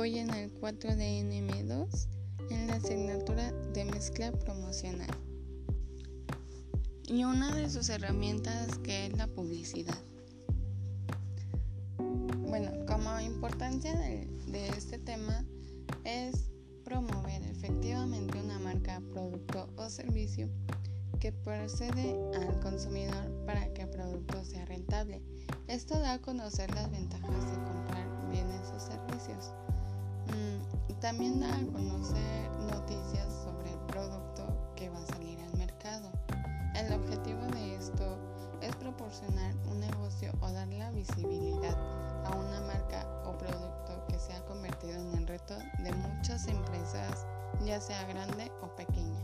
voy en el 4 de NM2 en la asignatura de mezcla promocional y una de sus herramientas que es la publicidad. Bueno, como importancia de, de este tema es promover efectivamente una marca, producto o servicio que procede al consumidor para que el producto sea rentable. Esto da a conocer las ventajas de comprar bienes o servicios. Mm, también da a conocer noticias sobre el producto que va a salir al mercado. El objetivo de esto es proporcionar un negocio o dar la visibilidad a una marca o producto que se ha convertido en el reto de muchas empresas, ya sea grande o pequeña.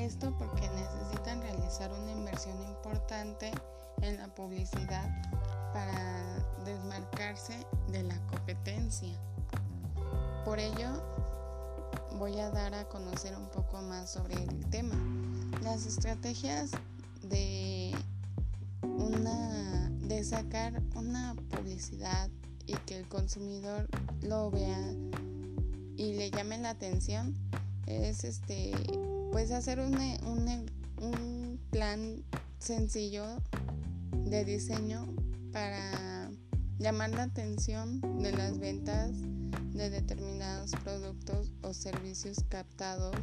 Esto porque necesitan realizar una inversión importante en la publicidad para desmarcarse de la competencia. Por ello, voy a dar a conocer un poco más sobre el tema. Las estrategias de una de sacar una publicidad y que el consumidor lo vea y le llame la atención es este pues hacer un, un, un plan sencillo de diseño para llamar la atención de las ventas de determinados productos o servicios captados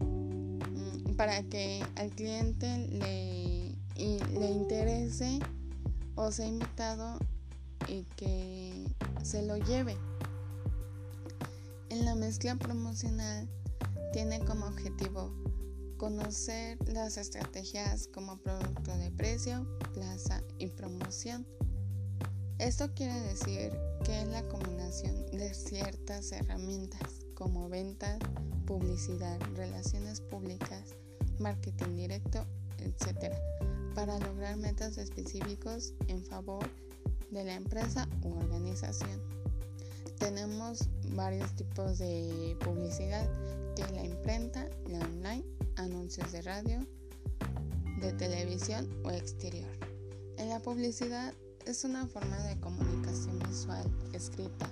mm, para que al cliente le, le interese o sea invitado y que se lo lleve. En la mezcla promocional tiene como objetivo conocer las estrategias como producto de precio, plaza y promoción. Esto quiere decir que es la combinación de ciertas herramientas como ventas, publicidad, relaciones públicas, marketing directo, etc., para lograr metas específicos en favor de la empresa u organización. Tenemos varios tipos de publicidad, que la imprenta, la online, anuncios de radio, de televisión o exterior. En la publicidad es una forma de comunicación visual, escrita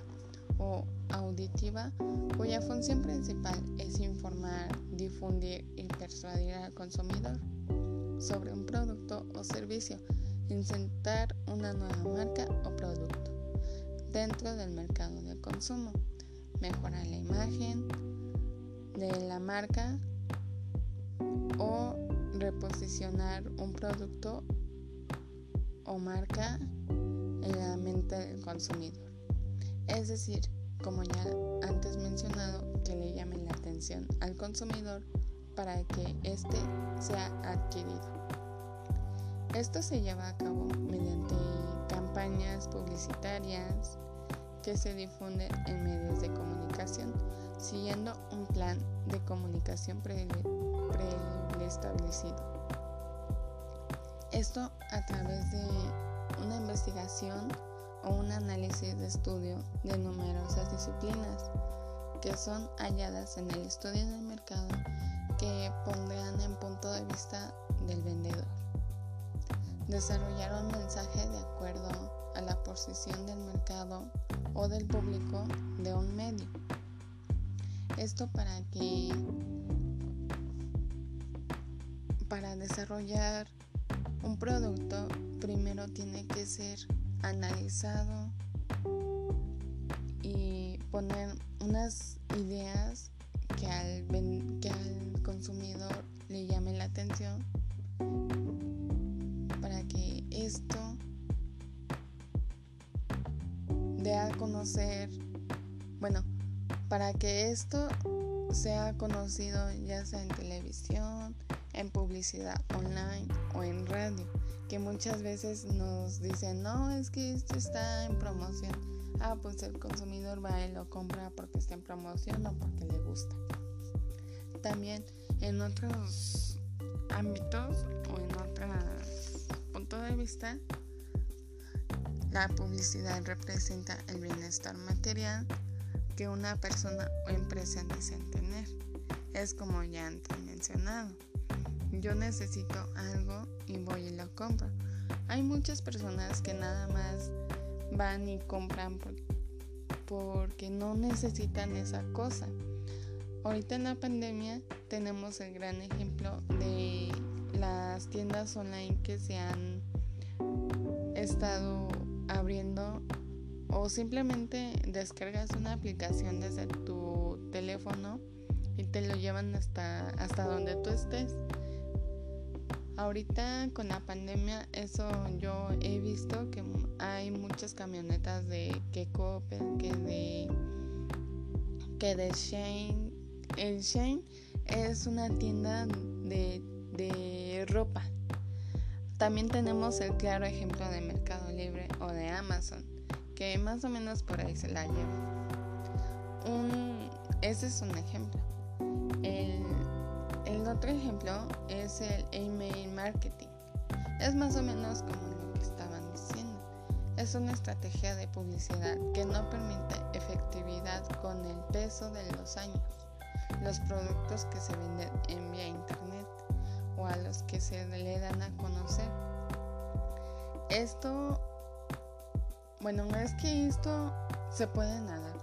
o auditiva cuya función principal es informar, difundir y persuadir al consumidor sobre un producto o servicio, insertar una nueva marca o producto dentro del mercado de consumo, mejorar la imagen de la marca o reposicionar un producto o marca en la mente del consumidor. Es decir, como ya antes mencionado, que le llamen la atención al consumidor para que éste sea adquirido. Esto se lleva a cabo mediante campañas publicitarias que se difunden en medios de comunicación, siguiendo un plan de comunicación preestablecido. Esto a través de una investigación o un análisis de estudio de numerosas disciplinas que son halladas en el estudio del mercado que pondrán en punto de vista del vendedor. Desarrollar un mensaje de acuerdo a la posición del mercado o del público de un medio. Esto para que para desarrollar un producto primero tiene que ser analizado y poner unas ideas que al, que al consumidor le llame la atención para que esto dé a conocer, bueno, para que esto sea conocido ya sea en televisión, en publicidad online o en radio, que muchas veces nos dicen, no, es que esto está en promoción. Ah, pues el consumidor va y lo compra porque está en promoción o porque le gusta. También en otros ámbitos o en otros puntos de vista, la publicidad representa el bienestar material que una persona o empresa desea tener. Es como ya antes mencionado yo necesito algo y voy y lo compro. Hay muchas personas que nada más van y compran porque no necesitan esa cosa. Ahorita en la pandemia tenemos el gran ejemplo de las tiendas online que se han estado abriendo o simplemente descargas una aplicación desde tu teléfono y te lo llevan hasta, hasta donde tú estés. Ahorita con la pandemia eso yo he visto que hay muchas camionetas de que Coppel, que de que de Shane. El Shane es una tienda de, de ropa. También tenemos el claro ejemplo de Mercado Libre o de Amazon, que más o menos por ahí se la lleva. Un, ese es un ejemplo. El otro ejemplo es el email marketing. Es más o menos como lo que estaban diciendo. Es una estrategia de publicidad que no permite efectividad con el peso de los años. Los productos que se venden en vía internet o a los que se le dan a conocer. Esto, bueno, es que esto se pueden adaptar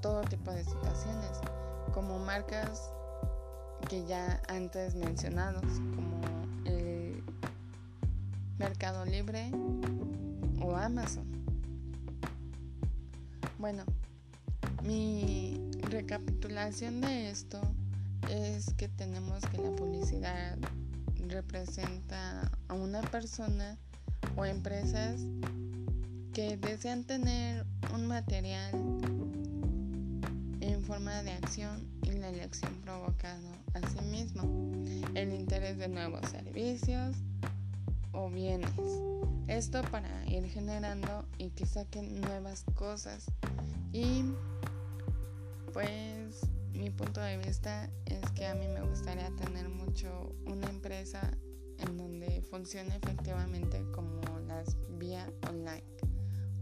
todo tipo de situaciones como marcas que ya antes mencionados, como el Mercado Libre o Amazon. Bueno, mi recapitulación de esto es que tenemos que la publicidad representa a una persona o empresas que desean tener un material en forma de acción y la elección provocado a sí el interés de nuevos servicios o bienes. Esto para ir generando y que saquen nuevas cosas. Y pues mi punto de vista es que a mí me gustaría tener mucho una empresa en donde funcione efectivamente como las vía online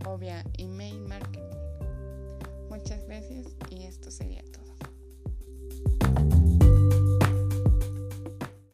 o vía email marketing. Muchas gracias y esto sería todo.